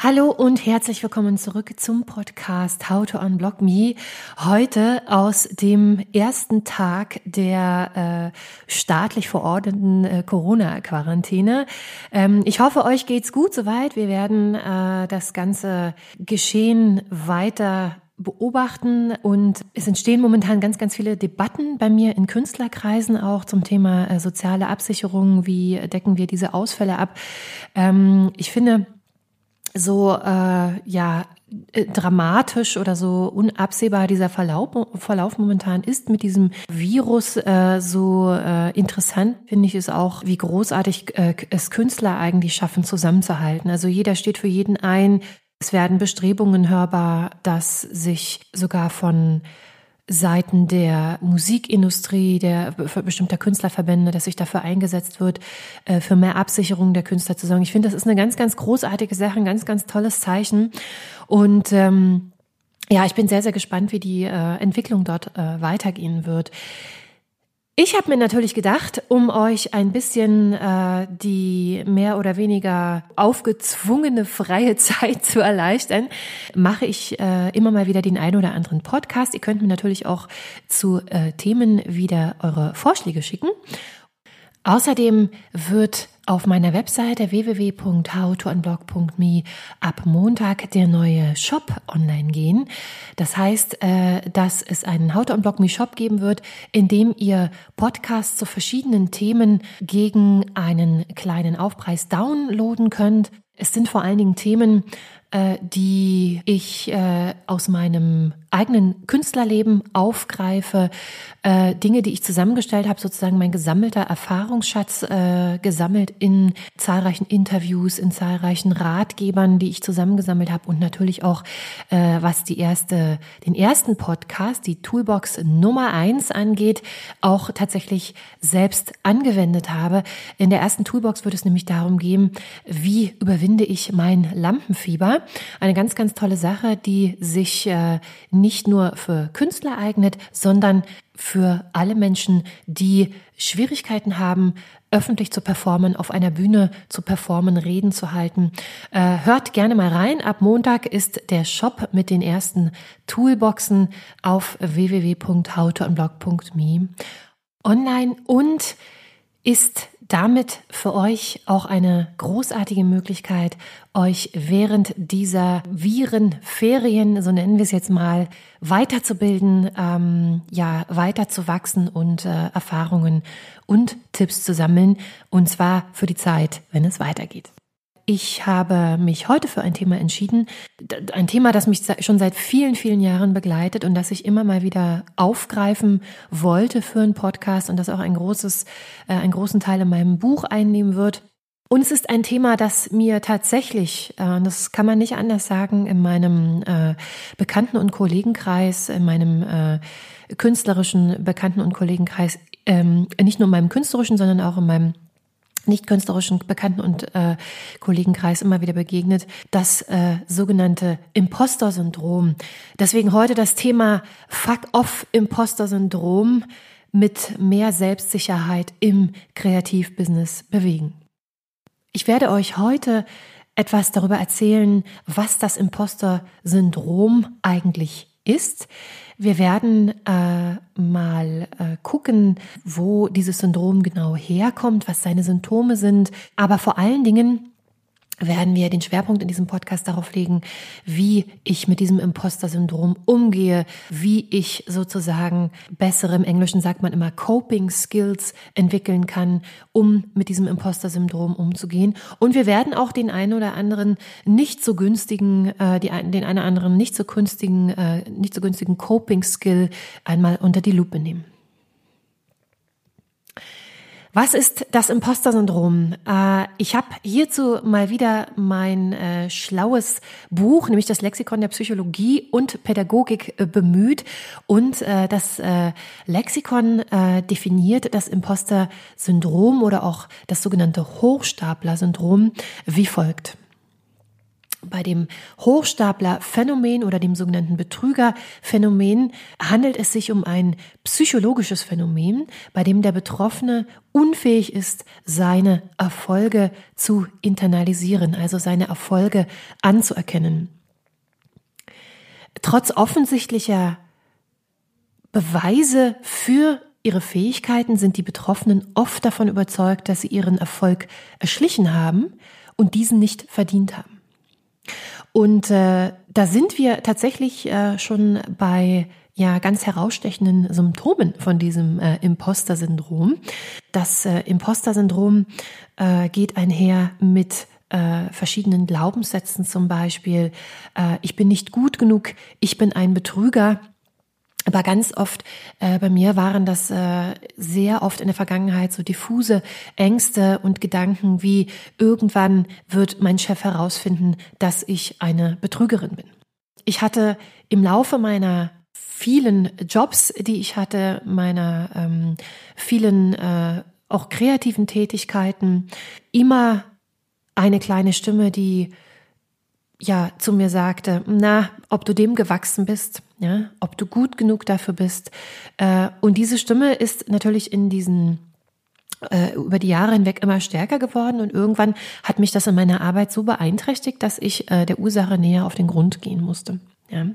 Hallo und herzlich willkommen zurück zum Podcast How to Unblock Me. Heute aus dem ersten Tag der äh, staatlich verordneten äh, Corona-Quarantäne. Ähm, ich hoffe, euch geht's gut soweit. Wir werden äh, das ganze Geschehen weiter beobachten und es entstehen momentan ganz, ganz viele Debatten bei mir in Künstlerkreisen auch zum Thema äh, soziale Absicherung. Wie decken wir diese Ausfälle ab? Ähm, ich finde, so äh, ja äh, dramatisch oder so unabsehbar dieser Verlauf, Verlauf momentan ist mit diesem Virus äh, so äh, interessant finde ich es auch, wie großartig äh, es Künstler eigentlich schaffen zusammenzuhalten. Also jeder steht für jeden ein. Es werden Bestrebungen hörbar, dass sich sogar von Seiten der Musikindustrie, der bestimmter Künstlerverbände, dass sich dafür eingesetzt wird, äh, für mehr Absicherung der Künstler zu sorgen. Ich finde, das ist eine ganz, ganz großartige Sache, ein ganz, ganz tolles Zeichen. Und ähm, ja, ich bin sehr, sehr gespannt, wie die äh, Entwicklung dort äh, weitergehen wird. Ich habe mir natürlich gedacht, um euch ein bisschen äh, die mehr oder weniger aufgezwungene freie Zeit zu erleichtern, mache ich äh, immer mal wieder den einen oder anderen Podcast. Ihr könnt mir natürlich auch zu äh, Themen wieder eure Vorschläge schicken. Außerdem wird auf meiner Webseite www.howtounblog.me ab Montag der neue Shop online gehen. Das heißt, äh, dass es einen How to Unblock Me Shop geben wird, in dem ihr Podcasts zu verschiedenen Themen gegen einen kleinen Aufpreis downloaden könnt. Es sind vor allen Dingen Themen, äh, die ich äh, aus meinem eigenen Künstlerleben aufgreife, äh, Dinge, die ich zusammengestellt habe, sozusagen mein gesammelter Erfahrungsschatz äh, gesammelt in zahlreichen Interviews, in zahlreichen Ratgebern, die ich zusammengesammelt habe und natürlich auch, äh, was die erste, den ersten Podcast, die Toolbox Nummer eins angeht, auch tatsächlich selbst angewendet habe. In der ersten Toolbox wird es nämlich darum gehen, wie überwinde ich mein Lampenfieber. Eine ganz, ganz tolle Sache, die sich äh, nicht nur für Künstler eignet, sondern für alle Menschen, die Schwierigkeiten haben, öffentlich zu performen, auf einer Bühne zu performen, Reden zu halten. Äh, hört gerne mal rein. Ab Montag ist der Shop mit den ersten Toolboxen auf www.howtounblog.me online und ist damit für euch auch eine großartige Möglichkeit, euch während dieser Virenferien, so nennen wir es jetzt mal, weiterzubilden, ähm, ja, weiterzuwachsen und äh, Erfahrungen und Tipps zu sammeln, und zwar für die Zeit, wenn es weitergeht. Ich habe mich heute für ein Thema entschieden, ein Thema, das mich schon seit vielen, vielen Jahren begleitet und das ich immer mal wieder aufgreifen wollte für einen Podcast und das auch ein großes, äh, einen großen Teil in meinem Buch einnehmen wird. Und es ist ein Thema, das mir tatsächlich, äh, das kann man nicht anders sagen, in meinem äh, Bekannten- und Kollegenkreis, in meinem äh, künstlerischen Bekannten- und Kollegenkreis, ähm, nicht nur in meinem künstlerischen, sondern auch in meinem nicht künstlerischen Bekannten und äh, Kollegenkreis immer wieder begegnet, das äh, sogenannte Imposter-Syndrom. Deswegen heute das Thema Fuck-off-Imposter-Syndrom mit mehr Selbstsicherheit im Kreativbusiness bewegen. Ich werde euch heute etwas darüber erzählen, was das Imposter-Syndrom eigentlich ist. Wir werden äh, mal äh, gucken, wo dieses Syndrom genau herkommt, was seine Symptome sind, aber vor allen Dingen werden wir den Schwerpunkt in diesem Podcast darauf legen, wie ich mit diesem Imposter-Syndrom umgehe, wie ich sozusagen bessere, im Englischen sagt man immer Coping Skills entwickeln kann, um mit diesem Imposter-Syndrom umzugehen. Und wir werden auch den einen oder anderen nicht so günstigen, äh, die, den einen oder anderen nicht so günstigen, äh, nicht so günstigen Coping Skill einmal unter die Lupe nehmen. Was ist das Imposter-Syndrom? Äh, ich habe hierzu mal wieder mein äh, schlaues Buch, nämlich das Lexikon der Psychologie und Pädagogik äh, bemüht. Und das Lexikon definiert das Imposter-Syndrom oder auch das sogenannte Hochstapler-Syndrom wie folgt. Bei dem Hochstapler-Phänomen oder dem sogenannten Betrüger-Phänomen handelt es sich um ein psychologisches Phänomen, bei dem der Betroffene unfähig ist, seine Erfolge zu internalisieren, also seine Erfolge anzuerkennen. Trotz offensichtlicher Beweise für ihre Fähigkeiten sind die Betroffenen oft davon überzeugt, dass sie ihren Erfolg erschlichen haben und diesen nicht verdient haben. Und äh, da sind wir tatsächlich äh, schon bei ja ganz herausstechenden Symptomen von diesem äh, Imposter-Syndrom. Das äh, Imposter-Syndrom äh, geht einher mit äh, verschiedenen Glaubenssätzen zum Beispiel. Äh, ich bin nicht gut genug, ich bin ein Betrüger, aber ganz oft äh, bei mir waren das äh, sehr oft in der Vergangenheit so diffuse Ängste und Gedanken wie irgendwann wird mein Chef herausfinden, dass ich eine Betrügerin bin. Ich hatte im Laufe meiner vielen Jobs, die ich hatte, meiner ähm, vielen äh, auch kreativen Tätigkeiten, immer eine kleine Stimme, die ja zu mir sagte, na, ob du dem gewachsen bist, ja, ob du gut genug dafür bist. Äh, und diese Stimme ist natürlich in diesen äh, über die Jahre hinweg immer stärker geworden und irgendwann hat mich das in meiner Arbeit so beeinträchtigt, dass ich äh, der Ursache näher auf den Grund gehen musste. Ja.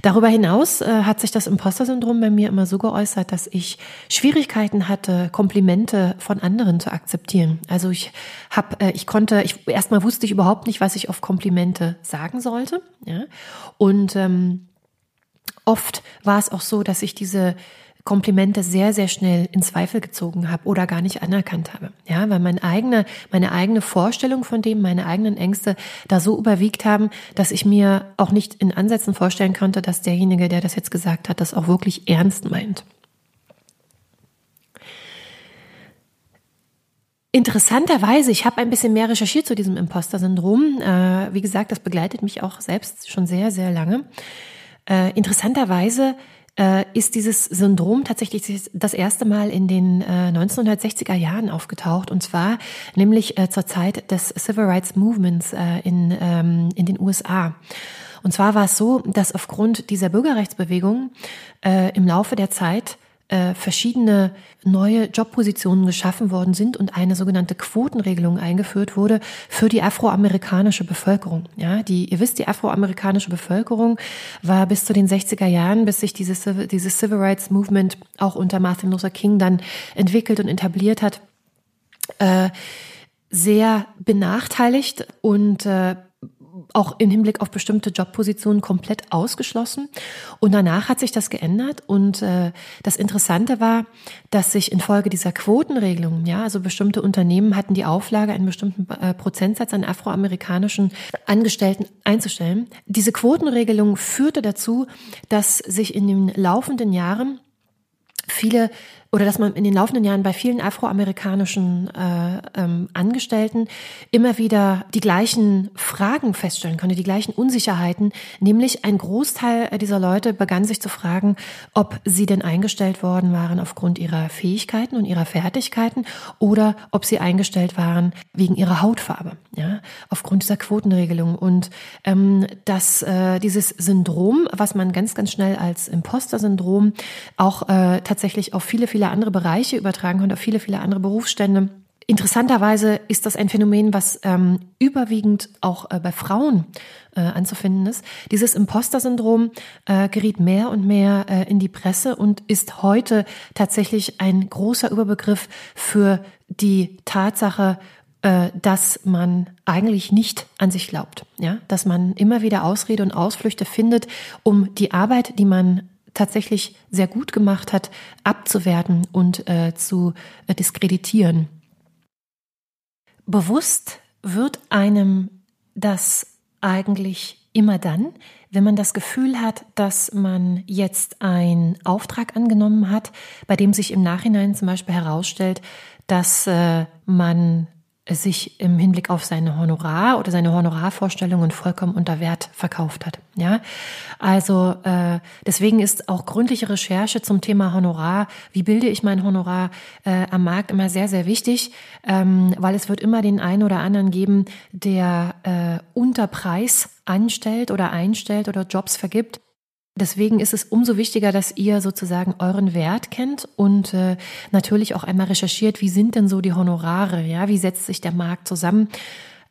Darüber hinaus äh, hat sich das Imposter-Syndrom bei mir immer so geäußert, dass ich Schwierigkeiten hatte, Komplimente von anderen zu akzeptieren. Also ich habe, äh, ich konnte, ich erstmal wusste ich überhaupt nicht, was ich auf Komplimente sagen sollte. Ja. Und ähm, Oft war es auch so, dass ich diese Komplimente sehr, sehr schnell in Zweifel gezogen habe oder gar nicht anerkannt habe. Ja, weil meine eigene, meine eigene Vorstellung von dem, meine eigenen Ängste da so überwiegt haben, dass ich mir auch nicht in Ansätzen vorstellen konnte, dass derjenige, der das jetzt gesagt hat, das auch wirklich ernst meint. Interessanterweise, ich habe ein bisschen mehr recherchiert zu diesem Imposter-Syndrom. Äh, wie gesagt, das begleitet mich auch selbst schon sehr, sehr lange. Äh, interessanterweise äh, ist dieses Syndrom tatsächlich das erste Mal in den äh, 1960er Jahren aufgetaucht und zwar nämlich äh, zur Zeit des Civil Rights Movements äh, in, ähm, in den USA. Und zwar war es so, dass aufgrund dieser Bürgerrechtsbewegung äh, im Laufe der Zeit äh, verschiedene neue Jobpositionen geschaffen worden sind und eine sogenannte Quotenregelung eingeführt wurde für die afroamerikanische Bevölkerung. Ja, die, ihr wisst, die afroamerikanische Bevölkerung war bis zu den 60er Jahren, bis sich dieses, dieses Civil Rights Movement auch unter Martin Luther King dann entwickelt und etabliert hat, äh, sehr benachteiligt und äh, auch im Hinblick auf bestimmte Jobpositionen komplett ausgeschlossen. Und danach hat sich das geändert. Und äh, das Interessante war, dass sich infolge dieser Quotenregelung, ja, also bestimmte Unternehmen hatten die Auflage, einen bestimmten äh, Prozentsatz an afroamerikanischen Angestellten einzustellen. Diese Quotenregelung führte dazu, dass sich in den laufenden Jahren viele oder dass man in den laufenden Jahren bei vielen afroamerikanischen äh, ähm, Angestellten immer wieder die gleichen Fragen feststellen konnte, die gleichen Unsicherheiten. Nämlich ein Großteil dieser Leute begann sich zu fragen, ob sie denn eingestellt worden waren aufgrund ihrer Fähigkeiten und ihrer Fertigkeiten oder ob sie eingestellt waren wegen ihrer Hautfarbe, ja, aufgrund dieser Quotenregelung. Und ähm, dass äh, dieses Syndrom, was man ganz, ganz schnell als Imposter-Syndrom auch äh, tatsächlich auf viele, viele viele andere Bereiche übertragen können, auf viele, viele andere Berufsstände. Interessanterweise ist das ein Phänomen, was ähm, überwiegend auch äh, bei Frauen äh, anzufinden ist. Dieses Imposter-Syndrom äh, geriet mehr und mehr äh, in die Presse und ist heute tatsächlich ein großer Überbegriff für die Tatsache äh, dass man eigentlich nicht an sich glaubt, ja, dass man immer wieder Ausrede und Ausflüchte findet, um die Arbeit, die man tatsächlich sehr gut gemacht hat, abzuwerten und äh, zu äh, diskreditieren. Bewusst wird einem das eigentlich immer dann, wenn man das Gefühl hat, dass man jetzt einen Auftrag angenommen hat, bei dem sich im Nachhinein zum Beispiel herausstellt, dass äh, man sich im Hinblick auf seine Honorar oder seine Honorarvorstellungen vollkommen unter Wert verkauft hat. Ja, also äh, deswegen ist auch gründliche Recherche zum Thema Honorar, wie bilde ich mein Honorar äh, am Markt immer sehr sehr wichtig, ähm, weil es wird immer den einen oder anderen geben, der äh, unter Preis anstellt oder einstellt oder Jobs vergibt Deswegen ist es umso wichtiger, dass ihr sozusagen euren Wert kennt und äh, natürlich auch einmal recherchiert, wie sind denn so die Honorare, ja, wie setzt sich der Markt zusammen.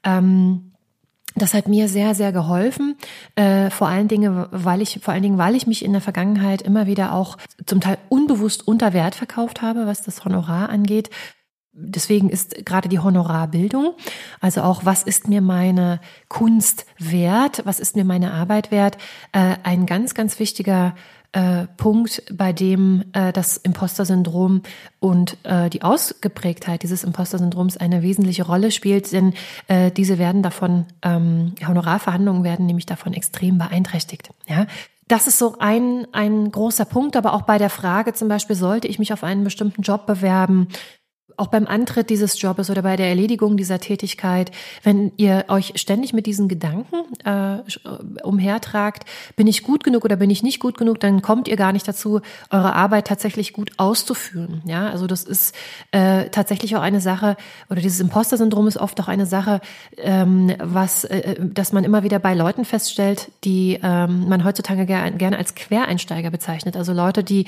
Ähm, das hat mir sehr, sehr geholfen. Äh, vor allen Dingen, weil ich, vor allen Dingen, weil ich mich in der Vergangenheit immer wieder auch zum Teil unbewusst unter Wert verkauft habe, was das Honorar angeht. Deswegen ist gerade die Honorarbildung, also auch, was ist mir meine Kunst wert, was ist mir meine Arbeit wert, äh, ein ganz, ganz wichtiger äh, Punkt, bei dem äh, das Imposter-Syndrom und die Ausgeprägtheit dieses Imposter-Syndroms eine wesentliche Rolle spielt, denn diese werden davon, ähm, Honorarverhandlungen werden nämlich davon extrem beeinträchtigt. Ja, das ist so ein, ein großer Punkt, aber auch bei der Frage zum Beispiel, sollte ich mich auf einen bestimmten Job bewerben? Auch beim Antritt dieses Jobes oder bei der Erledigung dieser Tätigkeit, wenn ihr euch ständig mit diesen Gedanken äh, umhertragt, bin ich gut genug oder bin ich nicht gut genug, dann kommt ihr gar nicht dazu, eure Arbeit tatsächlich gut auszuführen. Ja, also das ist äh, tatsächlich auch eine Sache oder dieses Imposter-Syndrom ist oft auch eine Sache, ähm, was, äh, dass man immer wieder bei Leuten feststellt, die ähm, man heutzutage gerne gern als Quereinsteiger bezeichnet. Also Leute, die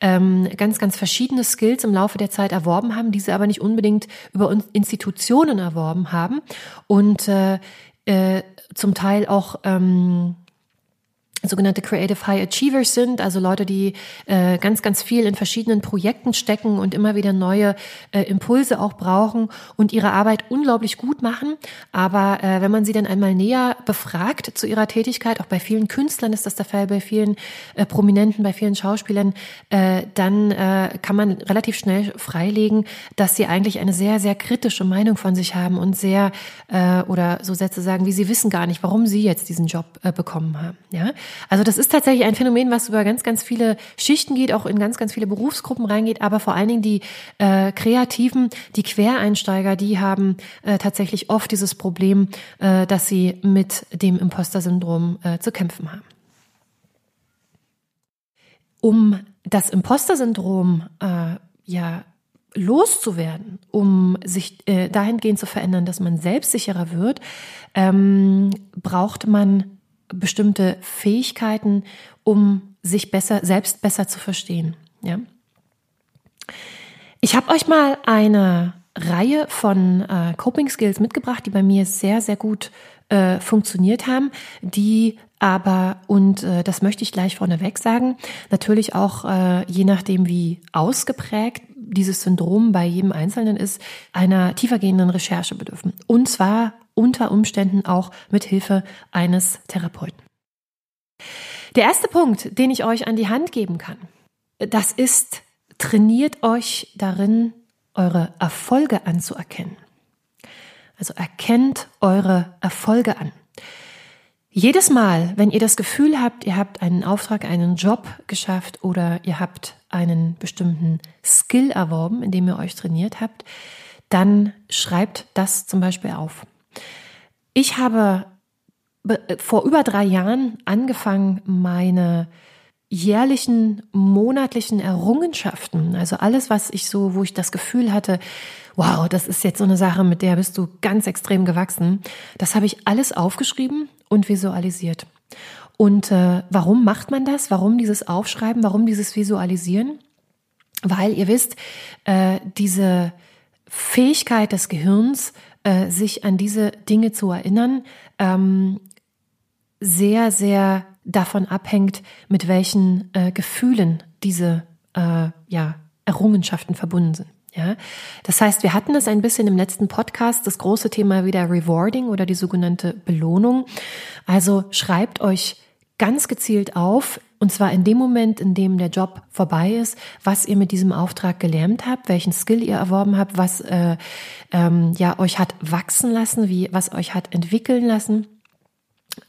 ähm, ganz, ganz verschiedene Skills im Laufe der Zeit erworben haben, diese aber nicht unbedingt über Institutionen erworben haben und äh, äh, zum Teil auch ähm, sogenannte Creative High Achievers sind, also Leute, die äh, ganz, ganz viel in verschiedenen Projekten stecken und immer wieder neue äh, Impulse auch brauchen und ihre Arbeit unglaublich gut machen. Aber äh, wenn man sie dann einmal näher befragt zu ihrer Tätigkeit, auch bei vielen Künstlern ist das der Fall, bei vielen äh, Prominenten, bei vielen Schauspielern, äh, dann äh, kann man relativ schnell freilegen, dass sie eigentlich eine sehr, sehr kritische Meinung von sich haben und sehr, äh, oder so Sätze sagen, wie sie wissen gar nicht, warum sie jetzt diesen Job äh, bekommen haben. Ja, also das ist tatsächlich ein Phänomen, was über ganz, ganz viele Schichten geht, auch in ganz, ganz viele Berufsgruppen reingeht, aber vor allen Dingen die äh, Kreativen, die Quereinsteiger, die haben äh, tatsächlich oft dieses Problem, äh, dass sie mit dem Imposter-Syndrom äh, zu kämpfen haben. Um das Imposter-Syndrom äh, ja loszuwerden, um sich äh, dahingehend zu verändern, dass man selbstsicherer wird, ähm, braucht man bestimmte Fähigkeiten, um sich besser, selbst besser zu verstehen. Ja? Ich habe euch mal eine Reihe von äh, Coping Skills mitgebracht, die bei mir sehr, sehr gut äh, funktioniert haben, die aber, und äh, das möchte ich gleich vorneweg sagen, natürlich auch äh, je nachdem, wie ausgeprägt dieses Syndrom bei jedem Einzelnen ist, einer tiefergehenden Recherche bedürfen. Und zwar unter Umständen auch mit Hilfe eines Therapeuten. Der erste Punkt, den ich euch an die Hand geben kann, das ist, trainiert euch darin, eure Erfolge anzuerkennen. Also erkennt eure Erfolge an. Jedes Mal, wenn ihr das Gefühl habt, ihr habt einen Auftrag, einen Job geschafft oder ihr habt einen bestimmten Skill erworben, indem ihr euch trainiert habt, dann schreibt das zum Beispiel auf. Ich habe vor über drei Jahren angefangen, meine jährlichen, monatlichen Errungenschaften, also alles, was ich so, wo ich das Gefühl hatte, wow, das ist jetzt so eine Sache, mit der bist du ganz extrem gewachsen, das habe ich alles aufgeschrieben und visualisiert. Und äh, warum macht man das? Warum dieses Aufschreiben? Warum dieses Visualisieren? Weil ihr wisst, äh, diese Fähigkeit des Gehirns, äh, sich an diese Dinge zu erinnern, ähm, sehr, sehr davon abhängt, mit welchen äh, Gefühlen diese äh, ja, Errungenschaften verbunden sind. Ja, das heißt, wir hatten es ein bisschen im letzten Podcast, das große Thema wieder Rewarding oder die sogenannte Belohnung. Also schreibt euch ganz gezielt auf, und zwar in dem Moment, in dem der Job vorbei ist, was ihr mit diesem Auftrag gelernt habt, welchen Skill ihr erworben habt, was äh, ähm, ja euch hat wachsen lassen, wie was euch hat entwickeln lassen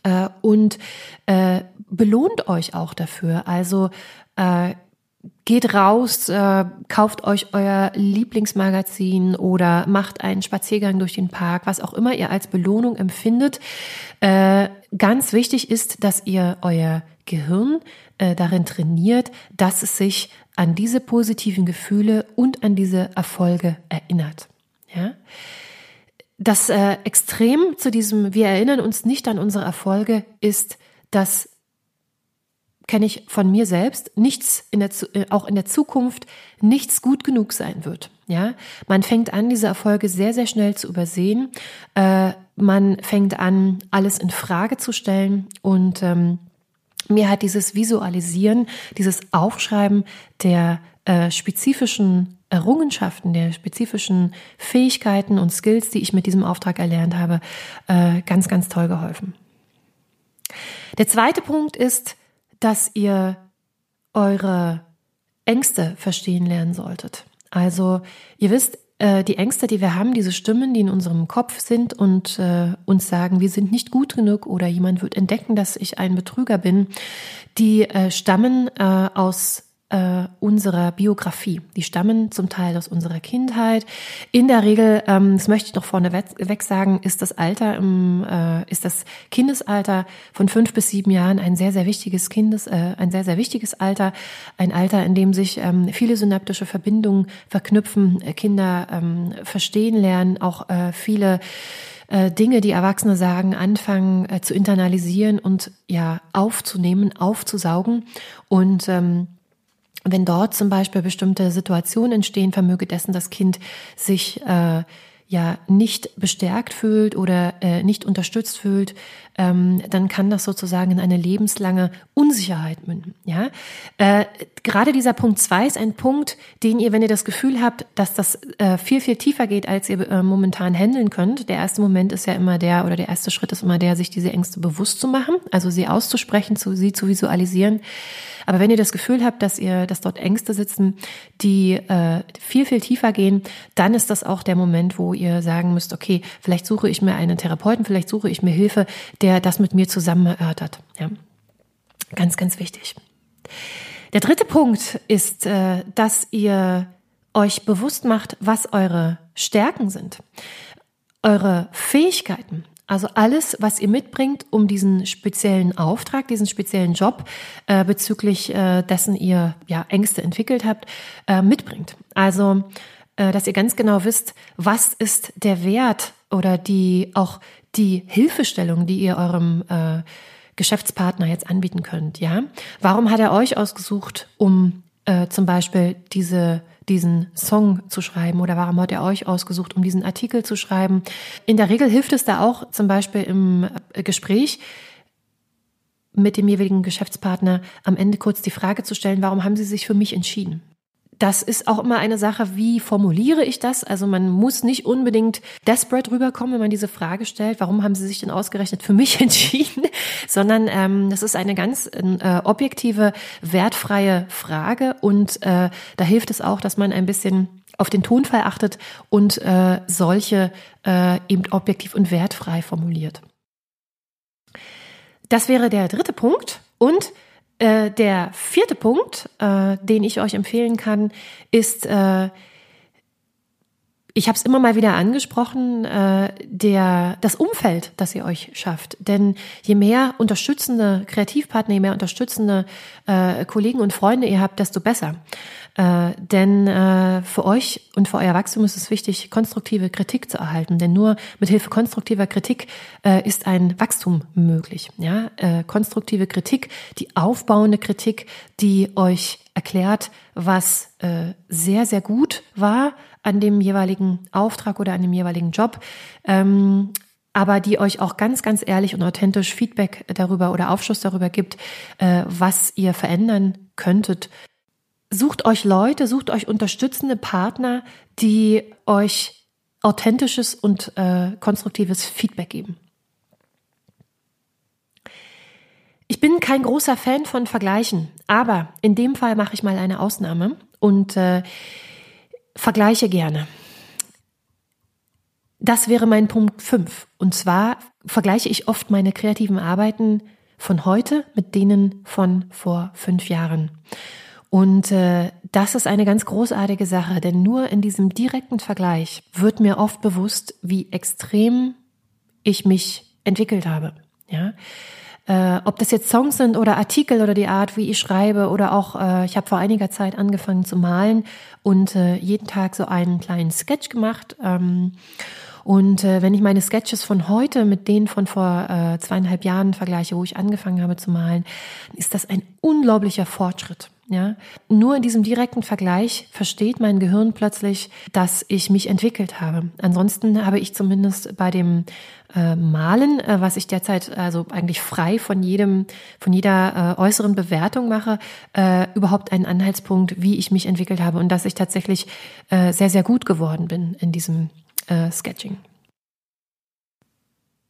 äh, und äh, belohnt euch auch dafür. Also äh, geht raus, äh, kauft euch euer Lieblingsmagazin oder macht einen Spaziergang durch den Park, was auch immer ihr als Belohnung empfindet. Äh, ganz wichtig ist, dass ihr euer Gehirn äh, darin trainiert, dass es sich an diese positiven Gefühle und an diese Erfolge erinnert. Ja? Das äh, Extrem zu diesem, wir erinnern uns nicht an unsere Erfolge, ist, dass kenne ich von mir selbst, nichts in der, äh, auch in der Zukunft nichts gut genug sein wird. Ja, man fängt an, diese Erfolge sehr, sehr schnell zu übersehen. Äh, man fängt an, alles in Frage zu stellen und ähm, mir hat dieses Visualisieren, dieses Aufschreiben der äh, spezifischen Errungenschaften, der spezifischen Fähigkeiten und Skills, die ich mit diesem Auftrag erlernt habe, äh, ganz, ganz toll geholfen. Der zweite Punkt ist, dass ihr eure Ängste verstehen lernen solltet. Also ihr wisst, äh, die Ängste, die wir haben, diese Stimmen, die in unserem Kopf sind und äh, uns sagen, wir sind nicht gut genug oder jemand wird entdecken, dass ich ein Betrüger bin, die äh, stammen äh, aus äh, unserer Biografie. Die stammen zum Teil aus unserer Kindheit. In der Regel, ähm, das möchte ich noch vorneweg sagen, ist das Alter, im, äh, ist das Kindesalter von fünf bis sieben Jahren ein sehr, sehr wichtiges Kindes, äh, ein sehr, sehr wichtiges Alter. Ein Alter, in dem sich ähm, viele synaptische Verbindungen verknüpfen, äh, Kinder ähm, verstehen lernen, auch äh, viele äh, Dinge, die Erwachsene sagen, anfangen äh, zu internalisieren und ja aufzunehmen, aufzusaugen und ähm, wenn dort zum Beispiel bestimmte Situationen entstehen, vermöge dessen das Kind sich äh, ja nicht bestärkt fühlt oder äh, nicht unterstützt fühlt, ähm, dann kann das sozusagen in eine lebenslange Unsicherheit münden. Ja, äh, gerade dieser Punkt zwei ist ein Punkt, den ihr, wenn ihr das Gefühl habt, dass das äh, viel viel tiefer geht, als ihr äh, momentan handeln könnt. Der erste Moment ist ja immer der oder der erste Schritt ist immer der, sich diese Ängste bewusst zu machen, also sie auszusprechen, zu, sie zu visualisieren. Aber wenn ihr das Gefühl habt, dass ihr, dass dort Ängste sitzen, die äh, viel, viel tiefer gehen, dann ist das auch der Moment, wo ihr sagen müsst, okay, vielleicht suche ich mir einen Therapeuten, vielleicht suche ich mir Hilfe, der das mit mir zusammen erörtert. Ja. Ganz, ganz wichtig. Der dritte Punkt ist, äh, dass ihr euch bewusst macht, was eure Stärken sind, eure Fähigkeiten. Also alles, was ihr mitbringt, um diesen speziellen Auftrag, diesen speziellen Job, äh, bezüglich äh, dessen ihr ja Ängste entwickelt habt, mitbringt. Also, dass ihr ganz genau wisst, was ist der Wert oder die auch die Hilfestellung, die ihr eurem äh, Geschäftspartner jetzt anbieten könnt. Ja, warum hat er euch ausgesucht, um äh, zum Beispiel diese diesen Song zu schreiben oder warum hat er euch ausgesucht, um diesen Artikel zu schreiben. In der Regel hilft es da auch zum Beispiel im äh, Gespräch mit dem jeweiligen Geschäftspartner am Ende kurz die Frage zu stellen, warum haben Sie sich für mich entschieden? Das ist auch immer eine Sache, wie formuliere ich das? Also man muss nicht unbedingt desperate rüberkommen, wenn man diese Frage stellt, warum haben Sie sich denn ausgerechnet für mich entschieden? Sondern ähm, das ist eine ganz äh, objektive, wertfreie Frage und äh, da hilft es auch, dass man ein bisschen auf den Tonfall achtet und äh, solche äh, eben objektiv und wertfrei formuliert. Das wäre der dritte Punkt und äh, der vierte Punkt, äh, den ich euch empfehlen kann, ist, äh, ich habe es immer mal wieder angesprochen, äh, der, das Umfeld, das ihr euch schafft. Denn je mehr unterstützende Kreativpartner, je mehr unterstützende äh, Kollegen und Freunde ihr habt, desto besser. Äh, denn äh, für euch und für euer Wachstum ist es wichtig, konstruktive Kritik zu erhalten. Denn nur mit Hilfe konstruktiver Kritik äh, ist ein Wachstum möglich. Ja, äh, konstruktive Kritik, die aufbauende Kritik, die euch erklärt, was äh, sehr, sehr gut war an dem jeweiligen Auftrag oder an dem jeweiligen Job. Ähm, aber die euch auch ganz, ganz ehrlich und authentisch Feedback darüber oder Aufschluss darüber gibt, äh, was ihr verändern könntet sucht euch Leute, sucht euch unterstützende Partner, die euch authentisches und äh, konstruktives Feedback geben. Ich bin kein großer Fan von Vergleichen, aber in dem Fall mache ich mal eine Ausnahme und äh, vergleiche gerne. Das wäre mein Punkt 5. Und zwar vergleiche ich oft meine kreativen Arbeiten von heute mit denen von vor fünf Jahren. Und äh, das ist eine ganz großartige Sache, denn nur in diesem direkten Vergleich wird mir oft bewusst, wie extrem ich mich entwickelt habe. Ja, äh, ob das jetzt Songs sind oder Artikel oder die Art, wie ich schreibe oder auch, äh, ich habe vor einiger Zeit angefangen zu malen und äh, jeden Tag so einen kleinen Sketch gemacht. Ähm, und äh, wenn ich meine Sketches von heute mit denen von vor äh, zweieinhalb Jahren vergleiche, wo ich angefangen habe zu malen, ist das ein unglaublicher Fortschritt. Ja, nur in diesem direkten Vergleich versteht mein Gehirn plötzlich, dass ich mich entwickelt habe. Ansonsten habe ich zumindest bei dem äh, Malen, äh, was ich derzeit also eigentlich frei von jedem, von jeder äh, äußeren Bewertung mache, äh, überhaupt einen Anhaltspunkt, wie ich mich entwickelt habe und dass ich tatsächlich äh, sehr, sehr gut geworden bin in diesem äh, Sketching.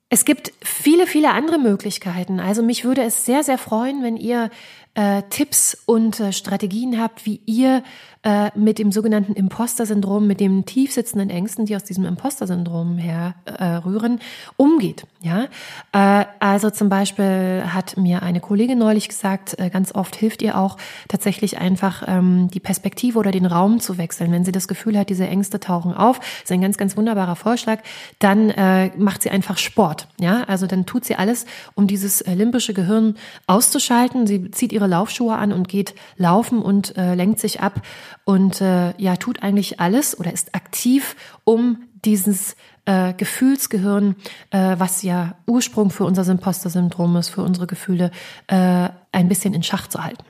Es gibt viele, viele andere Möglichkeiten. Also mich würde es sehr, sehr freuen, wenn ihr äh, Tipps und äh, Strategien habt, wie ihr äh, mit dem sogenannten Imposter-Syndrom, mit den tiefsitzenden Ängsten, die aus diesem Imposter-Syndrom herrühren, äh, umgeht. Ja, äh, also zum Beispiel hat mir eine Kollegin neulich gesagt, äh, ganz oft hilft ihr auch tatsächlich einfach ähm, die Perspektive oder den Raum zu wechseln. Wenn sie das Gefühl hat, diese Ängste tauchen auf, ist ein ganz, ganz wunderbarer Vorschlag, dann macht sie einfach Sport. Ja, also dann tut sie alles, um dieses limbische Gehirn auszuschalten. Sie zieht ihre Laufschuhe an und geht laufen und äh, lenkt sich ab und äh, ja, tut eigentlich alles oder ist aktiv, um dieses äh, Gefühlsgehirn, äh, was ja Ursprung für unser Imposter-Syndrom ist, für unsere Gefühle, äh, ein bisschen in Schach zu halten.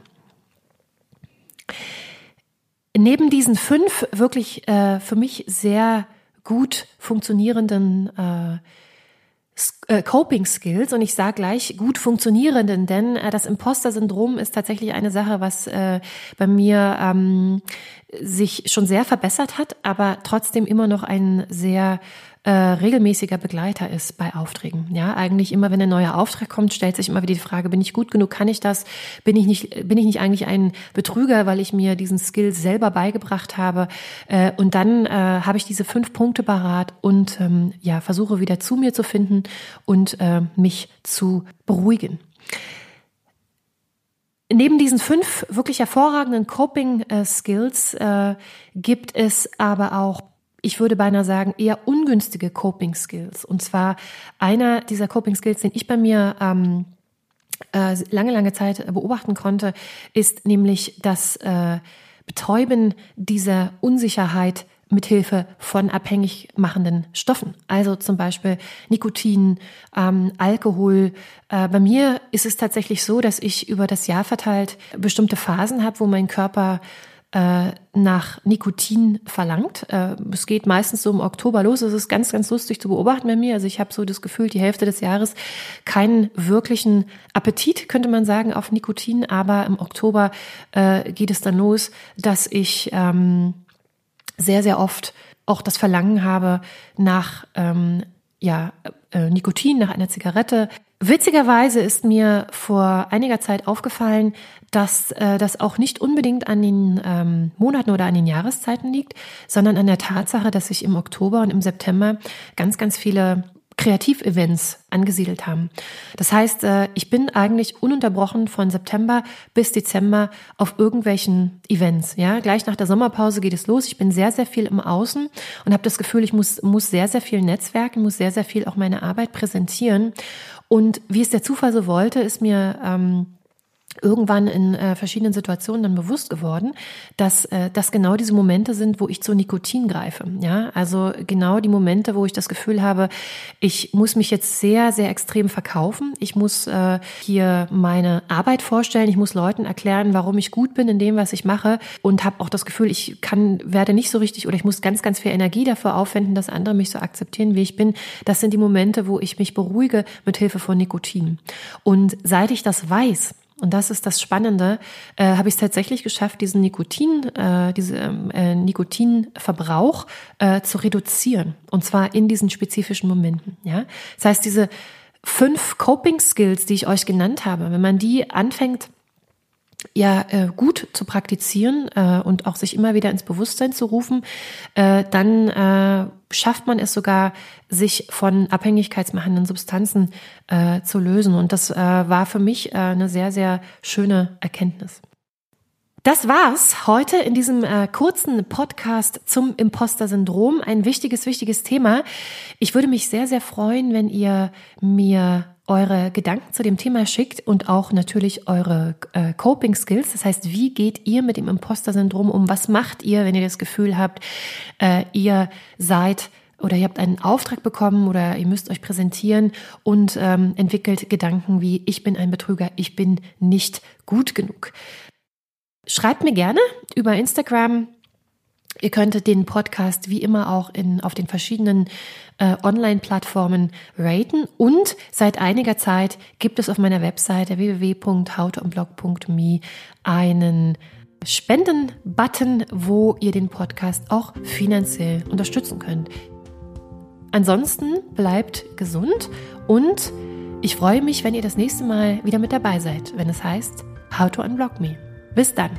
Neben diesen fünf wirklich äh, für mich sehr gut funktionierenden äh, Coping Skills und ich sage gleich gut funktionierenden, denn äh, das Imposter-Syndrom ist tatsächlich eine Sache, was äh, bei mir ähm, sich schon sehr verbessert hat, aber trotzdem immer noch ein sehr äh, regelmäßiger Begleiter ist bei Aufträgen. Ja, eigentlich immer, wenn ein neuer Auftrag kommt, stellt sich immer wieder die Frage: Bin ich gut genug? Kann ich das? Bin ich nicht? Bin ich nicht eigentlich ein Betrüger, weil ich mir diesen Skill selber beigebracht habe? Äh, und dann äh, habe ich diese fünf Punkte parat und ähm, ja versuche wieder zu mir zu finden und äh, mich zu beruhigen. Neben diesen fünf wirklich hervorragenden Coping-Skills äh, äh, gibt es aber auch ich würde beinahe sagen, eher ungünstige Coping Skills. Und zwar einer dieser Coping Skills, den ich bei mir ähm, äh, lange, lange Zeit beobachten konnte, ist nämlich das äh, Betäuben dieser Unsicherheit mithilfe von abhängig machenden Stoffen. Also zum Beispiel Nikotin, ähm, Alkohol. Äh, bei mir ist es tatsächlich so, dass ich über das Jahr verteilt bestimmte Phasen habe, wo mein Körper äh, nach Nikotin verlangt. Äh, es geht meistens so im Oktober los. Es ist ganz, ganz lustig zu beobachten bei mir. Also ich habe so das Gefühl, die Hälfte des Jahres keinen wirklichen Appetit, könnte man sagen, auf Nikotin. Aber im Oktober äh, geht es dann los, dass ich ähm, sehr, sehr oft auch das Verlangen habe nach ähm, ja, Nikotin, nach einer Zigarette. Witzigerweise ist mir vor einiger Zeit aufgefallen, dass äh, das auch nicht unbedingt an den ähm, Monaten oder an den Jahreszeiten liegt, sondern an der Tatsache, dass sich im Oktober und im September ganz, ganz viele Kreativevents angesiedelt haben. Das heißt, äh, ich bin eigentlich ununterbrochen von September bis Dezember auf irgendwelchen Events. Ja, gleich nach der Sommerpause geht es los. Ich bin sehr, sehr viel im Außen und habe das Gefühl, ich muss, muss sehr, sehr viel netzwerken, muss sehr, sehr viel auch meine Arbeit präsentieren. Und wie es der Zufall so wollte, ist mir ähm, irgendwann in äh, verschiedenen Situationen dann bewusst geworden, dass äh, das genau diese Momente sind, wo ich zu Nikotin greife. Ja, also genau die Momente, wo ich das Gefühl habe, ich muss mich jetzt sehr, sehr extrem verkaufen. Ich muss äh, hier meine Arbeit vorstellen. Ich muss Leuten erklären, warum ich gut bin in dem, was ich mache und habe auch das Gefühl, ich kann werde nicht so richtig oder ich muss ganz, ganz viel Energie dafür aufwenden, dass andere mich so akzeptieren, wie ich bin. Das sind die Momente, wo ich mich beruhige mit Hilfe von Nikotin. Und seit ich das weiß, Und das ist das Spannende. Äh, Habe ich es tatsächlich geschafft, diesen Nikotin, äh, diese ähm, äh, Nikotinverbrauch äh, zu reduzieren. Und zwar in diesen spezifischen Momenten. Ja, das heißt, diese fünf Coping Skills, die ich euch genannt habe, wenn man die anfängt ja äh, gut zu praktizieren äh, und auch sich immer wieder ins Bewusstsein zu rufen, äh, dann äh, schafft man es sogar, sich von abhängigkeitsmachenden Substanzen äh, zu lösen. Und das äh, war für mich äh, eine sehr, sehr schöne Erkenntnis. Das war's heute in diesem äh, kurzen Podcast zum Imposter-Syndrom. Ein wichtiges, wichtiges Thema. Ich würde mich sehr, sehr freuen, wenn ihr mir eure Gedanken zu dem Thema schickt und auch natürlich eure äh, Coping Skills. Das heißt, wie geht ihr mit dem Imposter-Syndrom um? Was macht ihr, wenn ihr das Gefühl habt, äh, ihr seid oder ihr habt einen Auftrag bekommen oder ihr müsst euch präsentieren und ähm, entwickelt Gedanken wie ich bin ein Betrüger, ich bin nicht gut genug. Schreibt mir gerne über Instagram. Ihr könntet den Podcast wie immer auch in, auf den verschiedenen äh, Online-Plattformen raten. Und seit einiger Zeit gibt es auf meiner Webseite www.hauteumblog.me einen Spenden-Button, wo ihr den Podcast auch finanziell unterstützen könnt. Ansonsten bleibt gesund und ich freue mich, wenn ihr das nächste Mal wieder mit dabei seid, wenn es heißt How to Unblock Me. Bis dann.